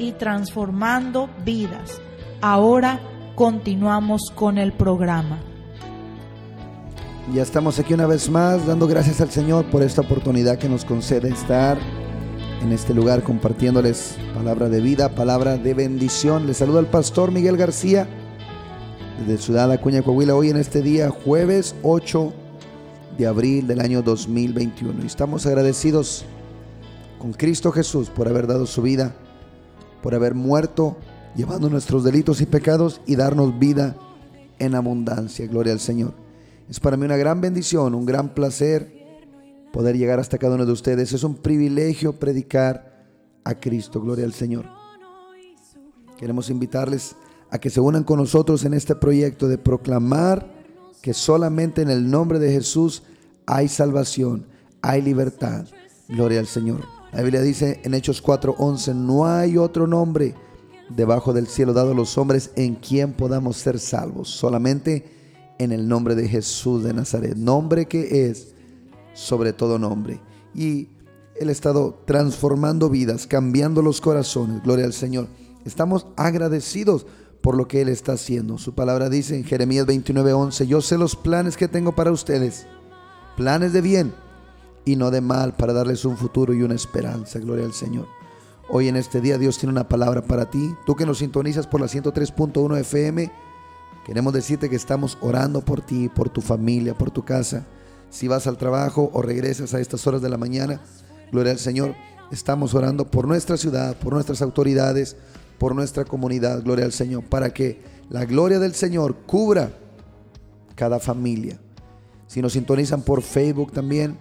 y transformando vidas. Ahora continuamos con el programa. Ya estamos aquí una vez más dando gracias al Señor por esta oportunidad que nos concede estar en este lugar compartiéndoles palabra de vida, palabra de bendición. Les saluda el pastor Miguel García desde Ciudad Acuña, Coahuila, hoy en este día, jueves 8 de abril del año 2021. Y estamos agradecidos con Cristo Jesús por haber dado su vida, por haber muerto, llevando nuestros delitos y pecados y darnos vida en abundancia. Gloria al Señor. Es para mí una gran bendición, un gran placer poder llegar hasta cada uno de ustedes. Es un privilegio predicar a Cristo. Gloria al Señor. Queremos invitarles a que se unan con nosotros en este proyecto de proclamar que solamente en el nombre de Jesús hay salvación, hay libertad. Gloria al Señor. La Biblia dice en Hechos 4:11, no hay otro nombre debajo del cielo dado a los hombres en quien podamos ser salvos, solamente en el nombre de Jesús de Nazaret, nombre que es sobre todo nombre. Y Él ha estado transformando vidas, cambiando los corazones, gloria al Señor. Estamos agradecidos por lo que Él está haciendo. Su palabra dice en Jeremías 29:11, yo sé los planes que tengo para ustedes, planes de bien y no de mal, para darles un futuro y una esperanza. Gloria al Señor. Hoy en este día Dios tiene una palabra para ti. Tú que nos sintonizas por la 103.1 FM, queremos decirte que estamos orando por ti, por tu familia, por tu casa. Si vas al trabajo o regresas a estas horas de la mañana, gloria al Señor, estamos orando por nuestra ciudad, por nuestras autoridades, por nuestra comunidad, gloria al Señor, para que la gloria del Señor cubra cada familia. Si nos sintonizan por Facebook también,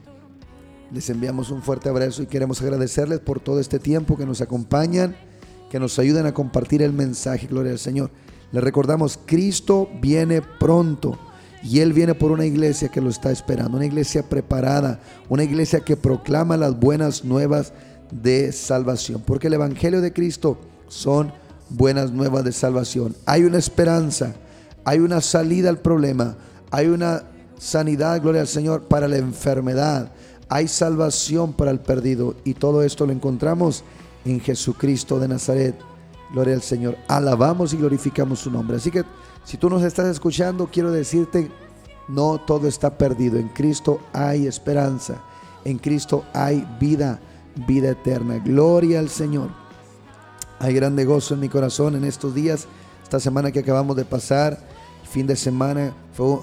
les enviamos un fuerte abrazo y queremos agradecerles por todo este tiempo que nos acompañan, que nos ayudan a compartir el mensaje, gloria al Señor. Les recordamos, Cristo viene pronto. Y Él viene por una iglesia que lo está esperando, una iglesia preparada, una iglesia que proclama las buenas nuevas de salvación. Porque el Evangelio de Cristo son buenas nuevas de salvación. Hay una esperanza, hay una salida al problema, hay una sanidad, gloria al Señor, para la enfermedad, hay salvación para el perdido. Y todo esto lo encontramos en Jesucristo de Nazaret. Gloria al Señor. Alabamos y glorificamos su nombre. Así que si tú nos estás escuchando, quiero decirte, no todo está perdido. En Cristo hay esperanza. En Cristo hay vida, vida eterna. Gloria al Señor. Hay grande gozo en mi corazón en estos días, esta semana que acabamos de pasar, fin de semana,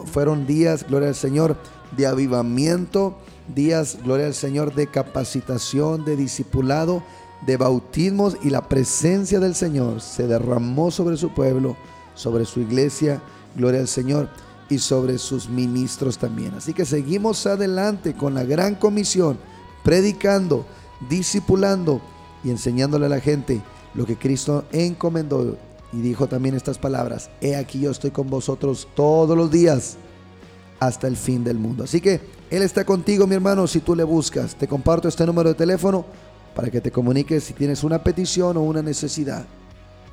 fueron días, gloria al Señor, de avivamiento, días, gloria al Señor, de capacitación, de discipulado, de bautismos y la presencia del Señor se derramó sobre su pueblo, sobre su iglesia, gloria al Señor, y sobre sus ministros también. Así que seguimos adelante con la gran comisión, predicando, discipulando y enseñándole a la gente lo que Cristo encomendó y dijo también estas palabras, he aquí yo estoy con vosotros todos los días hasta el fin del mundo. Así que Él está contigo, mi hermano, si tú le buscas. Te comparto este número de teléfono para que te comuniques si tienes una petición o una necesidad.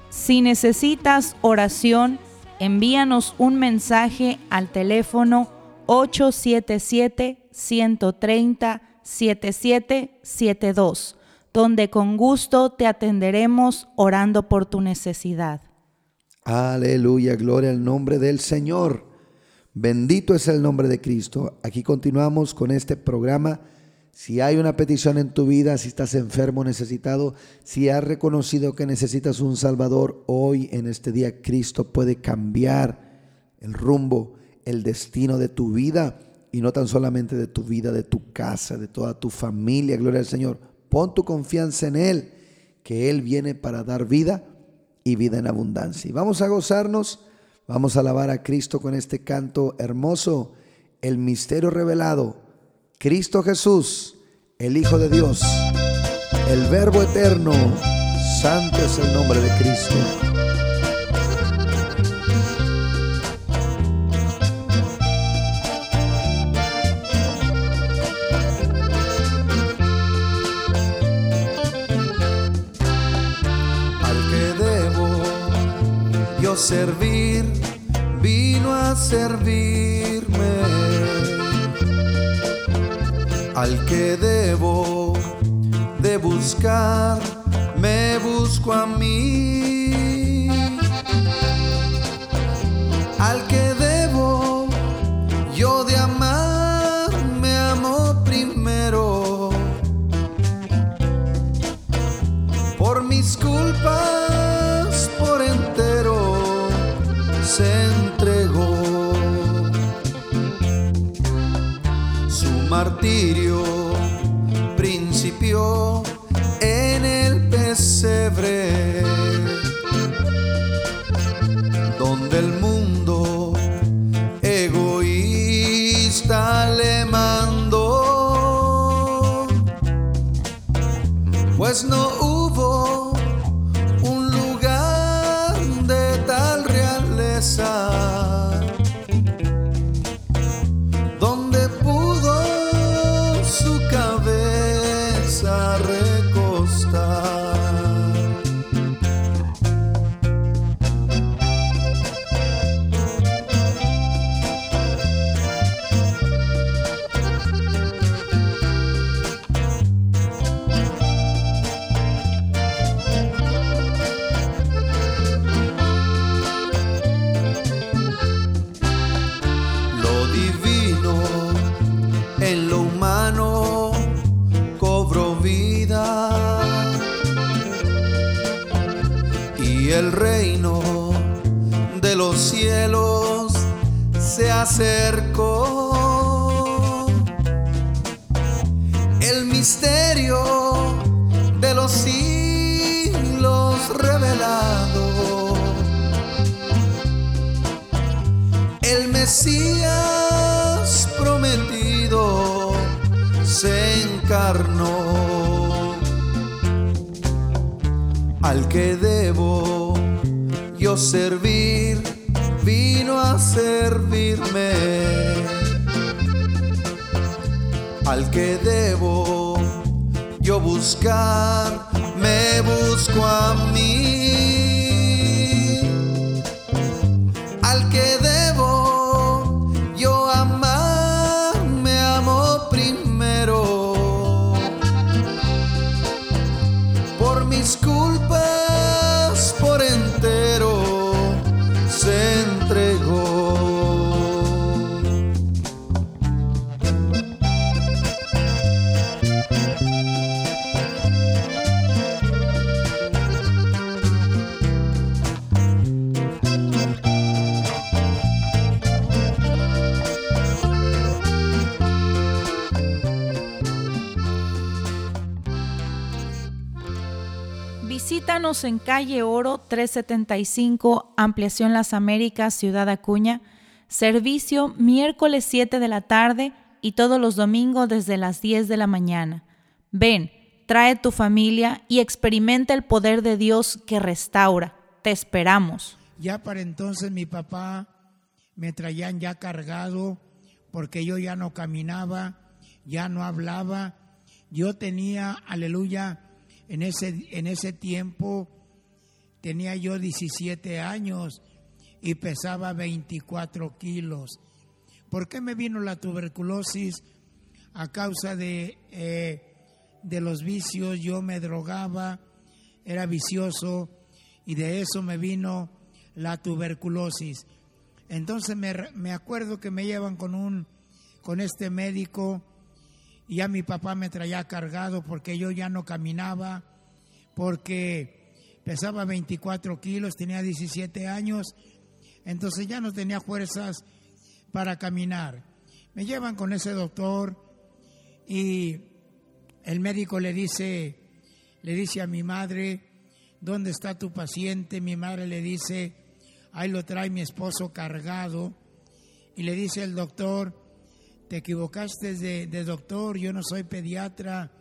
Si necesitas oración, envíanos un mensaje al teléfono 877-130-7772 donde con gusto te atenderemos orando por tu necesidad. Aleluya, gloria al nombre del Señor. Bendito es el nombre de Cristo. Aquí continuamos con este programa Si hay una petición en tu vida, si estás enfermo, necesitado, si has reconocido que necesitas un Salvador, hoy en este día Cristo puede cambiar el rumbo, el destino de tu vida y no tan solamente de tu vida, de tu casa, de toda tu familia. Gloria al Señor. Pon tu confianza en Él, que Él viene para dar vida y vida en abundancia. Y vamos a gozarnos, vamos a alabar a Cristo con este canto hermoso, el misterio revelado Cristo Jesús, el Hijo de Dios, el Verbo eterno, santo es el nombre de Cristo. Servir, servirme al que debo de buscar, me busco a mí. Al que debo yo de amar, me amo primero. Por mis culpas, martirio principió en el pesebre, Al que debo yo buscar, me busco a mí En calle Oro 375, Ampliación Las Américas, Ciudad Acuña. Servicio miércoles 7 de la tarde y todos los domingos desde las 10 de la mañana. Ven, trae tu familia y experimenta el poder de Dios que restaura. Te esperamos. Ya para entonces mi papá me traían ya cargado porque yo ya no caminaba, ya no hablaba. Yo tenía, aleluya, en ese, en ese tiempo tenía yo 17 años y pesaba 24 kilos. ¿Por qué me vino la tuberculosis? A causa de, eh, de los vicios, yo me drogaba, era vicioso y de eso me vino la tuberculosis. Entonces me, me acuerdo que me llevan con un con este médico Y ya mi papá me traía cargado porque yo ya no caminaba, porque pesaba 24 kilos, tenía 17 años, entonces ya no tenía fuerzas para caminar. Me llevan con ese doctor y el médico le dice, le dice a mi madre, ¿dónde está tu paciente? Mi madre le dice, ahí lo trae mi esposo cargado. Y le dice el doctor, te equivocaste de, doctor, yo no soy pediatra,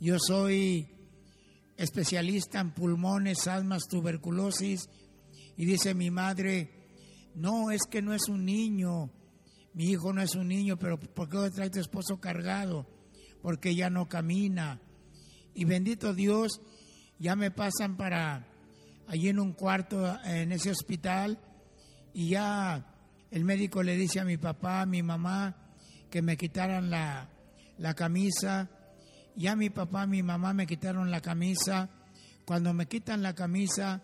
yo soy especialista en pulmones, asmas, tuberculosis. Y dice mi madre, no, es que no es un niño, mi hijo no es un niño, pero ¿por qué trae tu esposo cargado? Porque ya no camina. Y bendito Dios, ya me pasan para allí en un cuarto en ese hospital y ya el médico le dice a mi papá, a mi mamá, que me quitaran la, la camisa. Ya mi papá, mi mamá me quitaron la camisa. Cuando me quitan la camisa,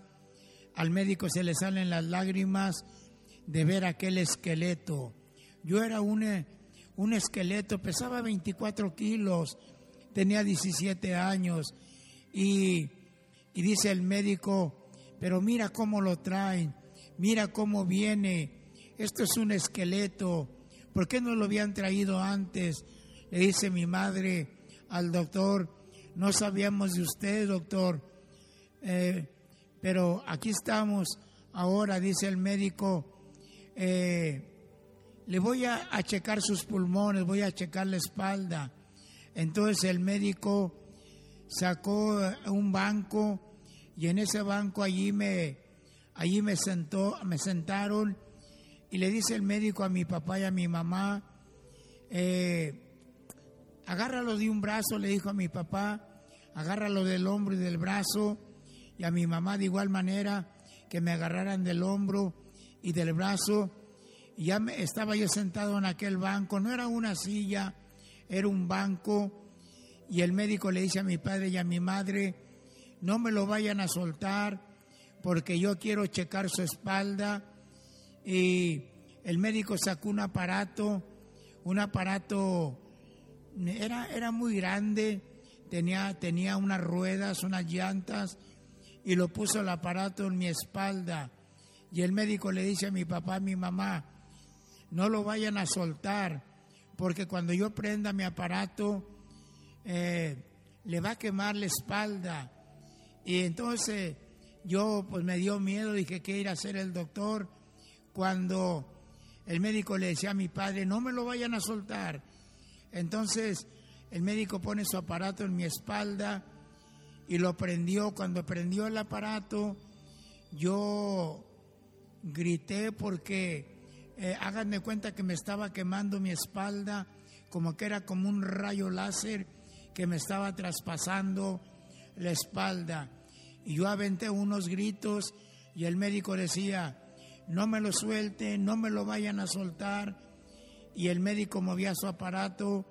al médico se le salen las lágrimas de ver aquel esqueleto. Yo era un, eh, un esqueleto, pesaba 24 kilos, tenía 17 años y, y dice el médico, pero mira cómo lo traen, mira cómo viene, esto es un esqueleto, ¿por qué no lo habían traído antes? Le dice mi madre al doctor, no sabíamos de usted, doctor, eh, pero aquí estamos ahora, dice el médico, eh, le voy a, a, checar sus pulmones, voy a checar la espalda. Entonces el médico sacó un banco y en ese banco allí me, allí me sentó, me sentaron y le dice el médico a mi papá y a mi mamá, eh, agárralo de un brazo, le dijo a mi papá, agárralo del hombro y del brazo, y a mi mamá de igual manera que me agarraran del hombro y del brazo. Y ya me, estaba yo sentado en aquel banco, no era una silla, era un banco, y el médico le dice a mi padre y a mi madre, no me lo vayan a soltar porque yo quiero checar su espalda. Y el médico sacó un aparato, un aparato, era, era muy grande, tenía, tenía unas ruedas, unas llantas, y lo puso el aparato en mi espalda. Y el médico le dice a mi papá, a mi mamá, no lo vayan a soltar, porque cuando yo prenda mi aparato, eh, le va a quemar la espalda. Y entonces yo pues me dio miedo, dije que ir a hacer el doctor, cuando el médico le decía a mi padre, no me lo vayan a soltar. Entonces el médico pone su aparato en mi espalda y lo prendió. Cuando prendió el aparato, yo grité porque eh, háganme cuenta que me estaba quemando mi espalda, como que era como un rayo láser que me estaba traspasando la espalda. Y yo aventé unos gritos y el médico decía, no me lo suelten, no me lo vayan a soltar. Y el médico movía su aparato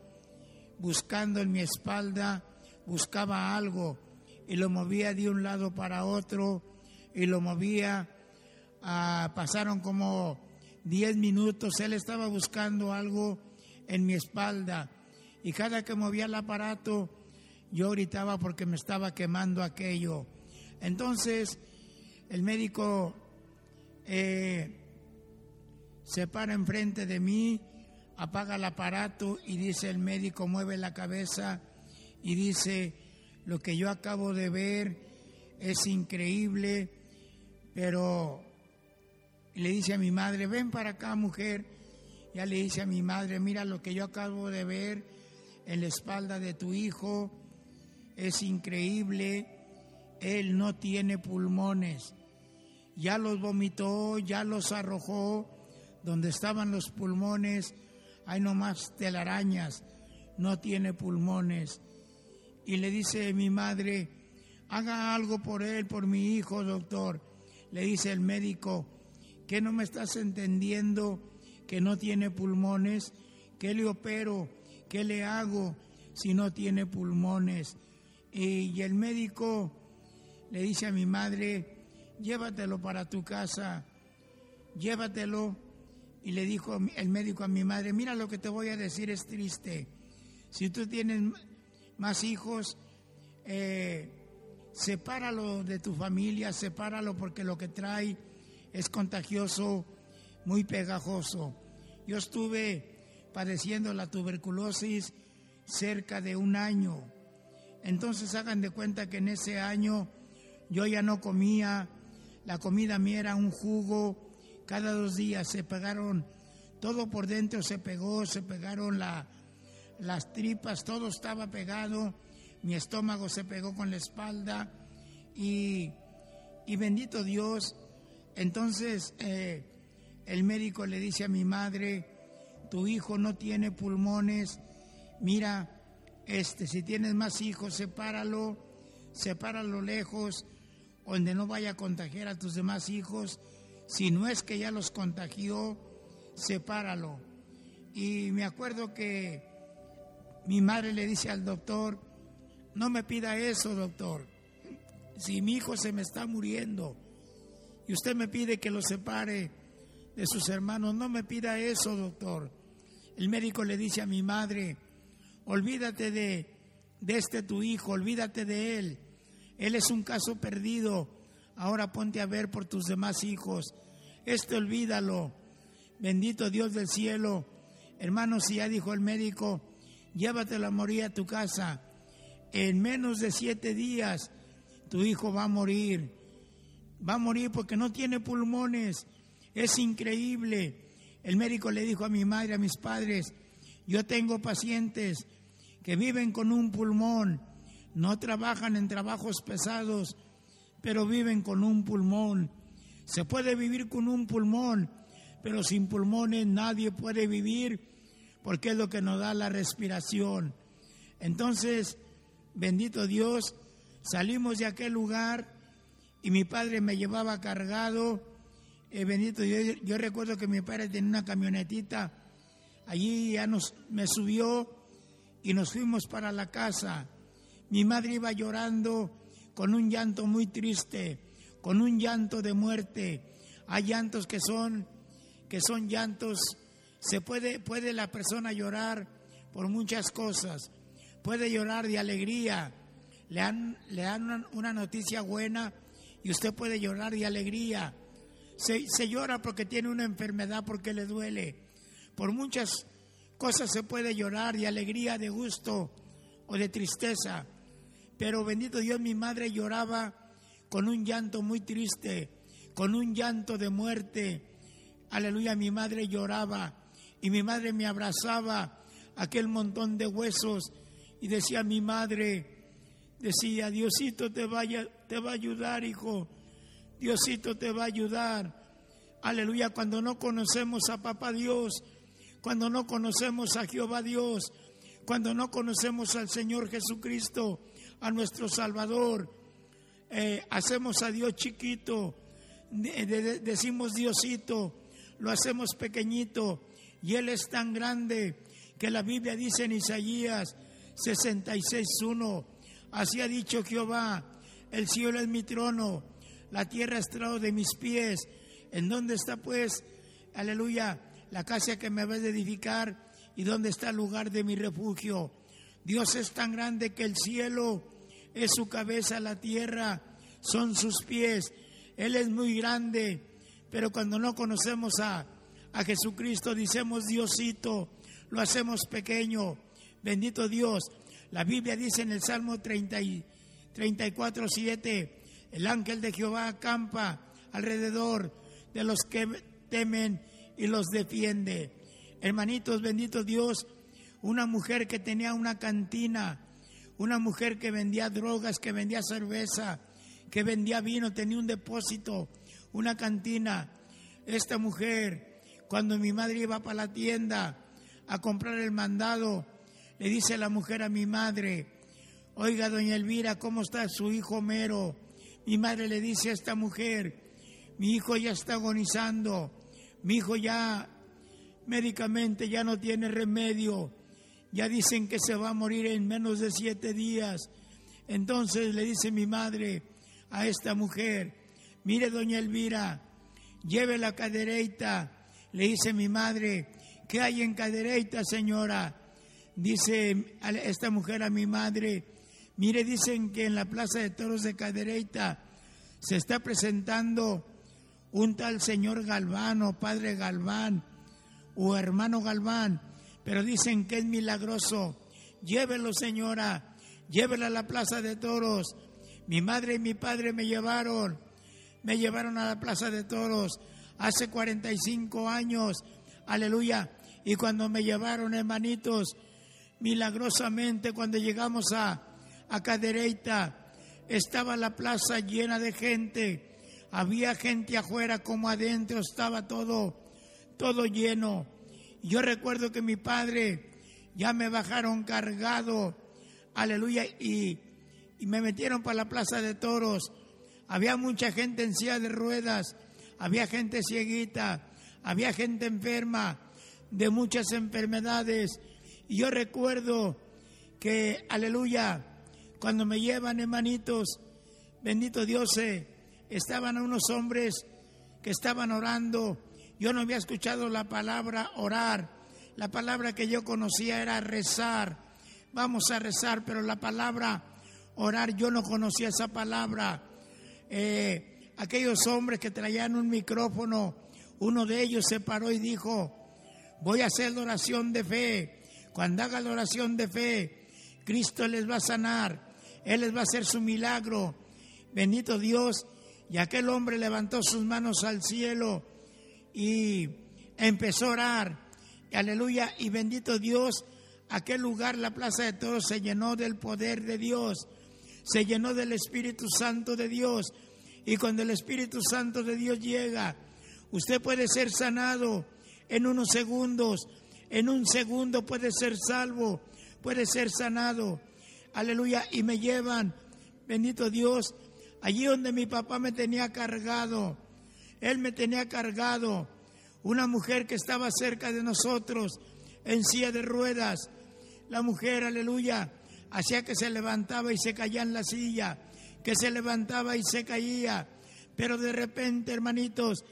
buscando en mi espalda, buscaba algo y lo movía de un lado para otro y lo movía. Ah, pasaron como 10 minutos, él estaba buscando algo en mi espalda y cada que movía el aparato yo gritaba porque me estaba quemando aquello. Entonces el médico eh, se para enfrente de mí, apaga el aparato y dice el médico, mueve la cabeza y dice, lo que yo acabo de ver es increíble, pero le dice a mi madre, ven para acá mujer, ya le dice a mi madre, mira lo que yo acabo de ver en la espalda de tu hijo, es increíble, él no tiene pulmones, ya los vomitó, ya los arrojó, donde estaban los pulmones, hay nomás telarañas, no tiene pulmones. Y le dice mi madre, haga algo por él, por mi hijo, doctor. Le dice el médico, ¿qué no me estás entendiendo que no tiene pulmones? ¿Qué le opero? ¿Qué le hago si no tiene pulmones? Y el médico le dice a mi madre, llévatelo para tu casa, llévatelo. Y le dijo el médico a mi madre, mira lo que te voy a decir es triste. Si tú tienes más hijos, eh, sepáralo de tu familia, sepáralo porque lo que trae es contagioso, muy pegajoso. Yo estuve padeciendo la tuberculosis cerca de un año. Entonces hagan de cuenta que en ese año yo ya no comía, la comida mía era un jugo, cada dos días se pegaron, todo por dentro se pegó, se pegaron la, las tripas, todo estaba pegado, mi estómago se pegó con la espalda y, y bendito Dios, entonces eh, el médico le dice a mi madre, tu hijo no tiene pulmones, mira, este, si tienes más hijos, sepáralo, sepáralo lejos, donde no vaya a contagiar a tus demás hijos. Si no es que ya los contagió, sepáralo. Y me acuerdo que mi madre le dice al doctor, no me pida eso, doctor. Si mi hijo se me está muriendo y usted me pide que lo separe de sus hermanos, no me pida eso, doctor. El médico le dice a mi madre, olvídate de, de este tu hijo, olvídate de él. Él es un caso perdido. Ahora ponte a ver por tus demás hijos. Este olvídalo. Bendito Dios del cielo. Hermano, si ya dijo el médico, llévatelo a morir a tu casa. En menos de siete días tu hijo va a morir. Va a morir porque no tiene pulmones. Es increíble. El médico le dijo a mi madre, a mis padres, yo tengo pacientes que viven con un pulmón, no trabajan en trabajos pesados, pero viven con un pulmón. Se puede vivir con un pulmón, pero sin pulmones nadie puede vivir porque es lo que nos da la respiración. Entonces, bendito Dios, salimos de aquel lugar y mi padre me llevaba cargado. Eh, bendito Dios, yo recuerdo que mi padre tenía una camionetita, allí ya nos, me subió y nos fuimos para la casa. Mi madre iba llorando con un llanto muy triste, con un llanto de muerte. Hay llantos que son que son llantos se puede puede la persona llorar por muchas cosas. Puede llorar de alegría. Le dan le dan una, noticia buena y usted puede llorar de alegría. Se, se llora porque tiene una enfermedad, porque le duele. Por muchas cosas se puede llorar de alegría, de gusto o de tristeza. Pero bendito Dios, mi madre lloraba con un llanto muy triste, con un llanto de muerte. Aleluya, mi madre lloraba y mi madre me abrazaba aquel montón de huesos y decía mi madre, decía, Diosito te, vaya, te va a ayudar, hijo, Diosito te va a ayudar. Aleluya, cuando no conocemos a Papá Dios, cuando no conocemos a Jehová Dios, cuando no conocemos al Señor Jesucristo, a nuestro Salvador, eh, hacemos a Dios chiquito, decimos Diosito, lo hacemos pequeñito, y Él es tan grande que la Biblia dice en Isaías 66.1, así ha dicho Jehová, el cielo es mi trono, la tierra es estrado de mis pies, ¿en dónde está pues, aleluya, la casa que me vas a edificar y dónde está el lugar de mi refugio? Dios es tan grande que el cielo es su cabeza, la tierra son sus pies. Él es muy grande, pero cuando no conocemos a, a Jesucristo, decimos Diosito, lo hacemos pequeño. Bendito Dios. La Biblia dice en el Salmo 30 y 34, 7, el ángel de Jehová acampa alrededor de los que temen y los defiende. Hermanitos, bendito Dios, una mujer que tenía una cantina, una mujer que vendía drogas, que vendía cerveza, que vendía vino, tenía un depósito, una cantina. Esta mujer, cuando mi madre iba para la tienda a comprar el mandado, le dice la mujer a mi madre, oiga, doña Elvira, ¿cómo está su hijo Homero? Mi madre le dice a esta mujer, mi hijo ya está agonizando, mi hijo ya médicamente ya no tiene remedio, ya dicen que se va a morir en menos de siete días. Entonces le dice mi madre a esta mujer, mire doña Elvira, lleve la cadereita. Le dice mi madre, ¿qué hay en cadereita, señora? dice esta mujer a mi madre, mire, dicen que en la Plaza de Toros de Cadereyta se está presentando un tal señor Galván o padre Galván o hermano Galván, pero dicen que es milagroso. Llévelo, señora, llévela a la Plaza de Toros. Mi madre y mi padre me llevaron, me llevaron a la Plaza de Toros hace 45 años, aleluya. Y cuando me llevaron, hermanitos, milagrosamente cuando llegamos a, a Cadereyta, estaba la plaza llena de gente. Había gente afuera como adentro, estaba todo, todo lleno. Yo recuerdo que mi padre ya me bajaron cargado, aleluya, y, me metieron para la plaza de toros. Había mucha gente en silla de ruedas, había gente cieguita, había gente enferma de muchas enfermedades. Y yo recuerdo que, aleluya, cuando me llevan hermanitos, bendito Dios, estaban unos hombres que estaban orando. Yo no había escuchado la palabra orar. La palabra que yo conocía era rezar. Vamos a rezar, pero la palabra orar, yo no conocía esa palabra. Eh, aquellos hombres que traían un micrófono, uno de ellos se paró y dijo, voy a hacer la oración de fe. Cuando haga la oración de fe, Cristo les va a sanar, Él les va a hacer su milagro. Bendito Dios. Y aquel hombre levantó sus manos al cielo y empezó a orar. Aleluya. Y bendito Dios, aquel lugar, la plaza de todos, se llenó del poder de Dios, se llenó del Espíritu Santo de Dios. Y cuando el Espíritu Santo de Dios llega, usted puede ser sanado en unos segundos, en un segundo puede ser salvo, puede ser sanado. Aleluya. Y me llevan, bendito Dios, allí donde mi papá me tenía cargado. Él me tenía cargado. Una mujer que estaba cerca de nosotros en silla de ruedas. La mujer, aleluya, hacía que se levantaba y se caía en la silla, que se levantaba y se caía. Pero de repente, hermanitos,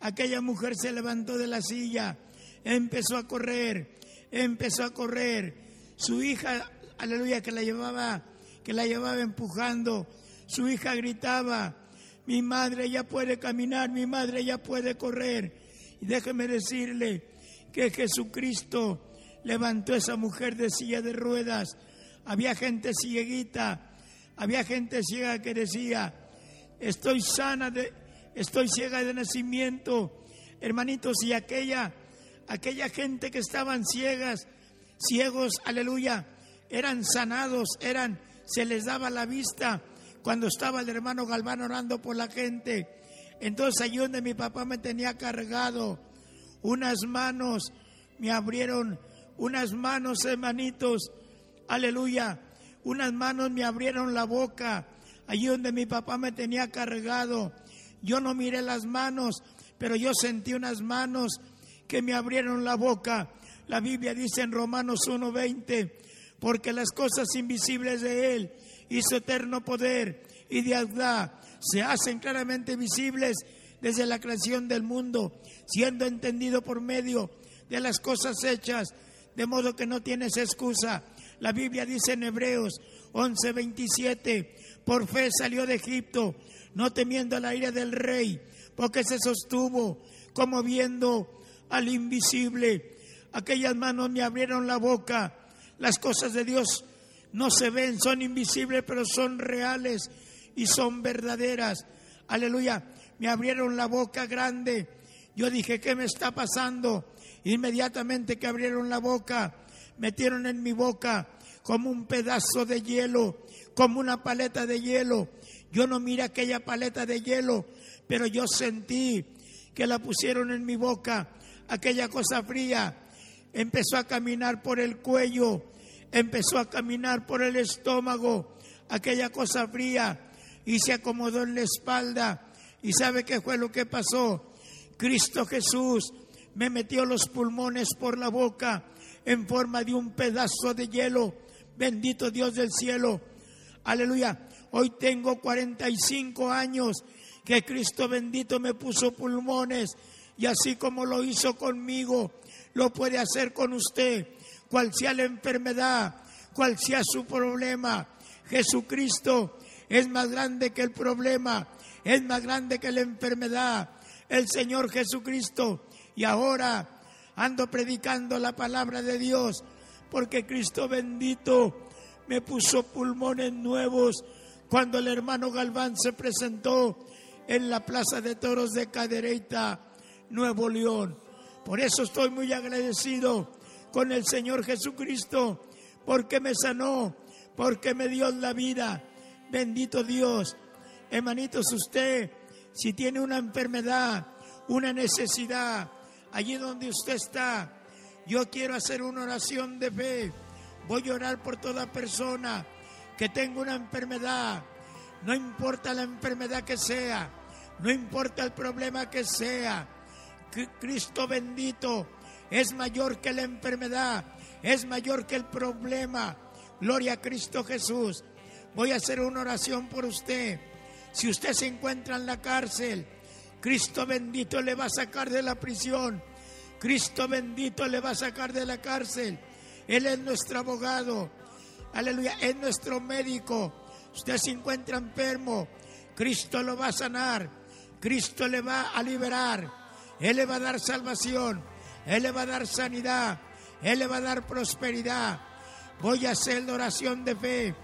aquella mujer se levantó de la silla, empezó a correr, empezó a correr. Su hija, aleluya, que la llevaba, que la llevaba empujando, su hija gritaba, mi madre ya puede caminar, mi madre ya puede correr. Y déjeme decirle que Jesucristo levantó a esa mujer de silla de ruedas. Había gente cieguita, había gente ciega que decía, estoy sana de, estoy ciega de nacimiento. Hermanitos, y aquella, aquella gente que estaban ciegas, ciegos, aleluya, eran sanados, eran, se les daba la vista cuando estaba el hermano Galván orando por la gente. Entonces allí donde mi papá me tenía cargado, unas manos me abrieron, unas manos hermanitos, aleluya, unas manos me abrieron la boca, allí donde mi papá me tenía cargado. Yo no miré las manos, pero yo sentí unas manos que me abrieron la boca. La Biblia dice en Romanos 1:20, porque las cosas invisibles de Él y su eterno poder y deidad se hacen claramente visibles desde la creación del mundo, siendo entendido por medio de las cosas hechas, de modo que no tienes excusa. La Biblia dice en Hebreos 11:27, por fe salió de Egipto, no temiendo la ira del rey, porque se sostuvo como viendo al invisible. Aquellas manos me abrieron la boca. Las cosas de Dios no se ven, son invisibles, pero son reales y son verdaderas. Aleluya. Me abrieron la boca grande. Yo dije, ¿qué me está pasando? Inmediatamente que abrieron la boca, metieron en mi boca como un pedazo de hielo, como una paleta de hielo. Yo no miré aquella paleta de hielo, pero yo sentí que la pusieron en mi boca, aquella cosa fría. Empezó a caminar por el cuello, empezó a caminar por el estómago, aquella cosa fría, y se acomodó en la espalda. ¿Y sabe qué fue lo que pasó? Cristo Jesús me metió los pulmones por la boca en forma de un pedazo de hielo. Bendito Dios del cielo. Aleluya. Hoy tengo 45 años que Cristo bendito me puso pulmones y así como lo hizo conmigo, lo puede hacer con usted. Cual sea la enfermedad, cual sea su problema. Jesucristo es más grande que el problema, es más grande que la enfermedad. El Señor Jesucristo. Y ahora ando predicando la palabra de Dios, porque Cristo bendito me puso pulmones nuevos cuando el hermano Galván se presentó en la Plaza de Toros de Cadereyta, Nuevo León. Por eso estoy muy agradecido con el Señor Jesucristo, porque me sanó, porque me dio la vida. Bendito Dios. Hermanitos, usted, si tiene una enfermedad, una necesidad, allí donde usted está, yo quiero hacer una oración de fe. Voy a orar por toda persona que tenga una enfermedad. No importa la enfermedad que sea, no importa el problema que sea. Cristo bendito es mayor que la enfermedad, es mayor que el problema. Gloria a Cristo Jesús. Voy a hacer una oración por usted. Si usted se encuentra en la cárcel, Cristo bendito le va a sacar de la prisión. Cristo bendito le va a sacar de la cárcel. Él es nuestro abogado. Aleluya, es nuestro médico. Usted se encuentra enfermo. Cristo lo va a sanar. Cristo le va a liberar. Él le va a dar salvación. Él le va a dar sanidad. Él le va a dar prosperidad. Voy a hacer la oración de fe.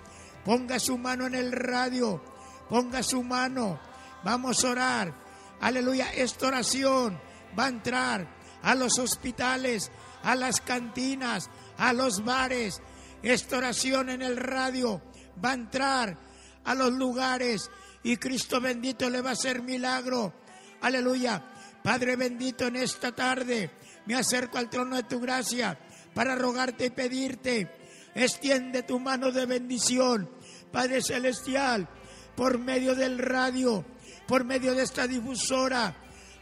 Ponga su mano en el radio. Ponga su mano. Vamos a orar. Aleluya. Esta oración va a entrar a los hospitales, a las cantinas, a los bares. Esta oración en el radio va a entrar a los lugares y Cristo bendito le va a hacer milagro. Aleluya. Padre bendito, en esta tarde me acerco al trono de tu gracia para rogarte y pedirte Extiende tu mano de bendición, Padre Celestial, por medio del radio, por medio de esta difusora.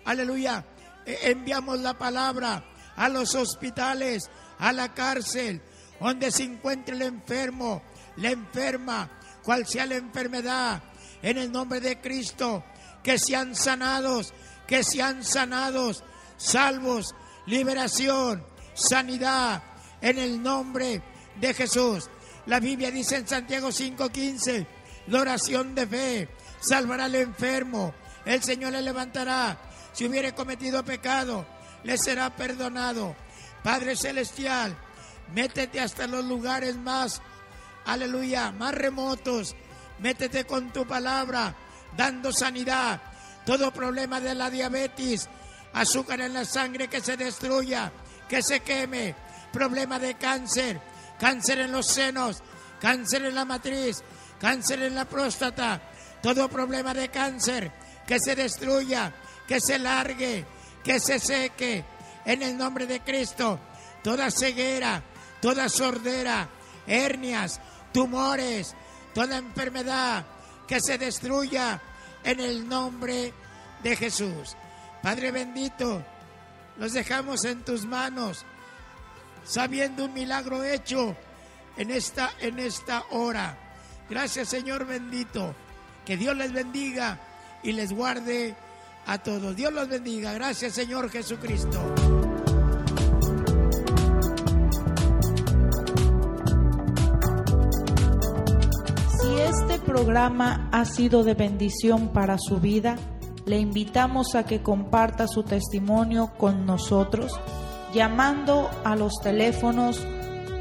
Aleluya. E, enviamos la palabra a los hospitales, a la cárcel, donde se encuentre el enfermo, la enferma, cual sea la enfermedad, en el nombre de Cristo, que sean sanados, que sean sanados, salvos, liberación, sanidad, en el nombre de Jesús. La Biblia dice en Santiago 5:15, la oración de fe salvará al enfermo, el Señor le levantará. Si hubiere cometido pecado, le será perdonado. Padre Celestial, métete hasta los lugares más, aleluya, más remotos. Métete con tu palabra, dando sanidad. Todo problema de la diabetes, azúcar en la sangre que se destruya, que se queme, problema de cáncer, cáncer en los senos, cáncer en la matriz, cáncer en la próstata, todo problema de cáncer, que se destruya, que se largue, que se seque, en el nombre de Cristo, toda ceguera, toda sordera, hernias, tumores, toda enfermedad, que se destruya en el nombre de Jesús. Padre bendito, los dejamos en tus manos sabiendo un milagro hecho en esta, en esta hora. Gracias Señor bendito. Que Dios les bendiga y les guarde a todos. Dios los bendiga. Gracias Señor Jesucristo. Si este programa ha sido de bendición para su vida, le invitamos a que comparta su testimonio con nosotros llamando a los teléfonos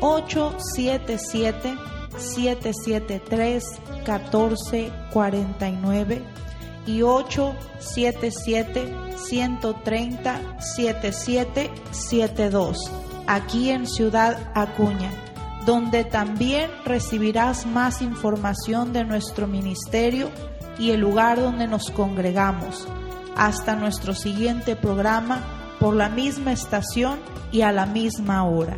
877-773-1449 y 877-130-7772 aquí en Ciudad Acuña, donde también recibirás más información de nuestro ministerio y el lugar donde nos congregamos. Hasta nuestro siguiente programa por la misma estación y a la misma hora.